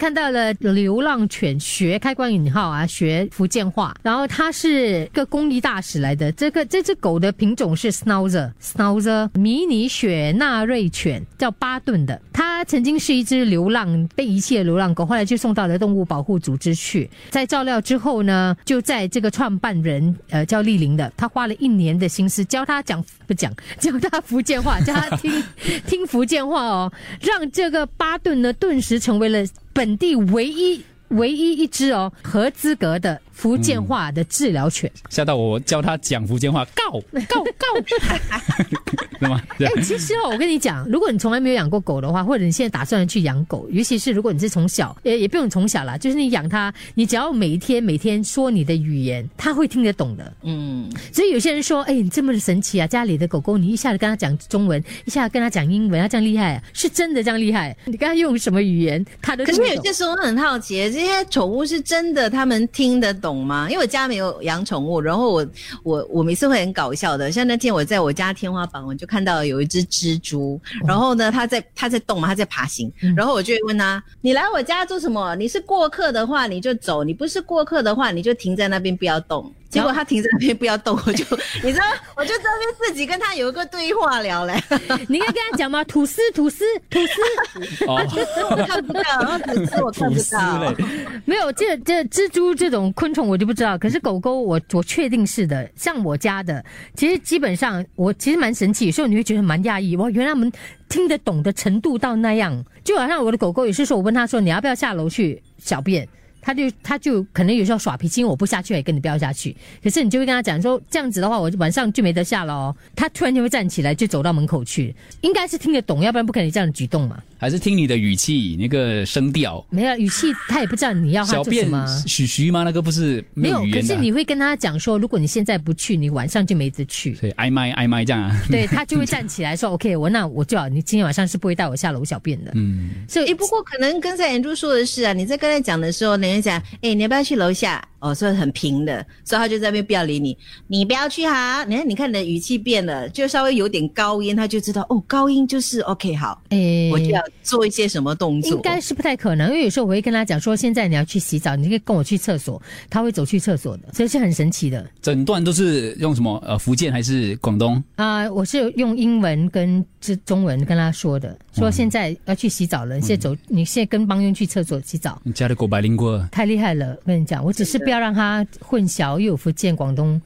看到了流浪犬学开关引号啊，学福建话，然后它是个公益大使来的。这个这只狗的品种是 Schnauzer，Schnauzer 迷你雪纳瑞犬，叫巴顿的。它曾经是一只流浪被遗弃的流浪狗，后来就送到了动物保护组织去。在照料之后呢，就在这个创办人呃叫丽玲的，他花了一年的心思教他讲不讲，教他福建话，教他听 听福建话哦，让这个巴顿呢顿时成为了本地唯一唯一一只哦合资格的福建话的治疗犬。吓到我教他讲福建话，告告告，对吗？对哎、其实哦，我跟你讲，如果你从来没有养过狗的话，或者你现在打算去养狗，尤其是如果你是从小，也也不用从小啦，就是你养它，你只要每一天每天说你的语言，它会听得懂的。嗯，所以有些人说，哎，你这么神奇啊，家里的狗狗，你一下子跟它讲中文，一下子跟它讲英文，它这样厉害、啊，是真的这样厉害。你跟它用什么语言，它都可是。有些时候很好奇，这些宠物是真的他们听得懂吗？因为我家没有养宠物，然后我我我每次会很搞笑的，像那天我在我家天花板，我就看到有一只蜘蛛，然后呢，它在它在动嘛，它在爬行，然后我就会问它：你来我家做什么？你是过客的话你就走，你不是过客的话你就停在那边不要动。结果它停在那边不要动，我就 你知道，我就在那边自己跟它有一个对话聊嘞。你应该跟它讲吗？吐司，吐司，吐司。哦，我看不到，然后吐司我看不到。嘞，没有，这这蜘蛛这种昆虫我就不知道，可是狗狗我我确定是的。像我家的，其实基本上我其实蛮神奇，有时候你会觉得蛮讶异，哇，原来我们听得懂的程度到那样。就好像我的狗狗，有些时候我问他说你要不要下楼去小便。他就他就可能有时候耍脾气，因为我不下去，也跟你不要下去。可是你就会跟他讲说，这样子的话，我晚上就没得下了哦。他突然就会站起来，就走到门口去，应该是听得懂，要不然不可能这样的举动嘛。还是听你的语气那个声调，没有语气，他也不知道你要他小便做什么。许徐吗？那个不是没有语可是你会跟他讲说，如果你现在不去，你晚上就没得去。所以挨麦挨麦这样啊，对 他就会站起来说：“OK，我那我就好你今天晚上是不会带我下楼小便的。”嗯，所以诶，不过可能跟在眼珠说的是啊，你在刚才讲的时候，人家讲，哎，你要不要去楼下？哦，所以很平的，所以他就在那边不要理你，你不要去哈。你看，你看你的语气变了，就稍微有点高音，他就知道哦，高音就是 OK，好，诶，我就要做一些什么动作。应该是不太可能，因为有时候我会跟他讲说，现在你要去洗澡，你可以跟我去厕所，他会走去厕所的，所以是很神奇的整段都是用什么呃福建还是广东？啊、我是用英文跟这中文跟他说的，说现在要去洗澡了，你现在走，你现在跟帮佣去厕所洗澡。你家的狗白灵过。太厉害了，我跟你讲，我只是不要让他混淆，又有福建、广东。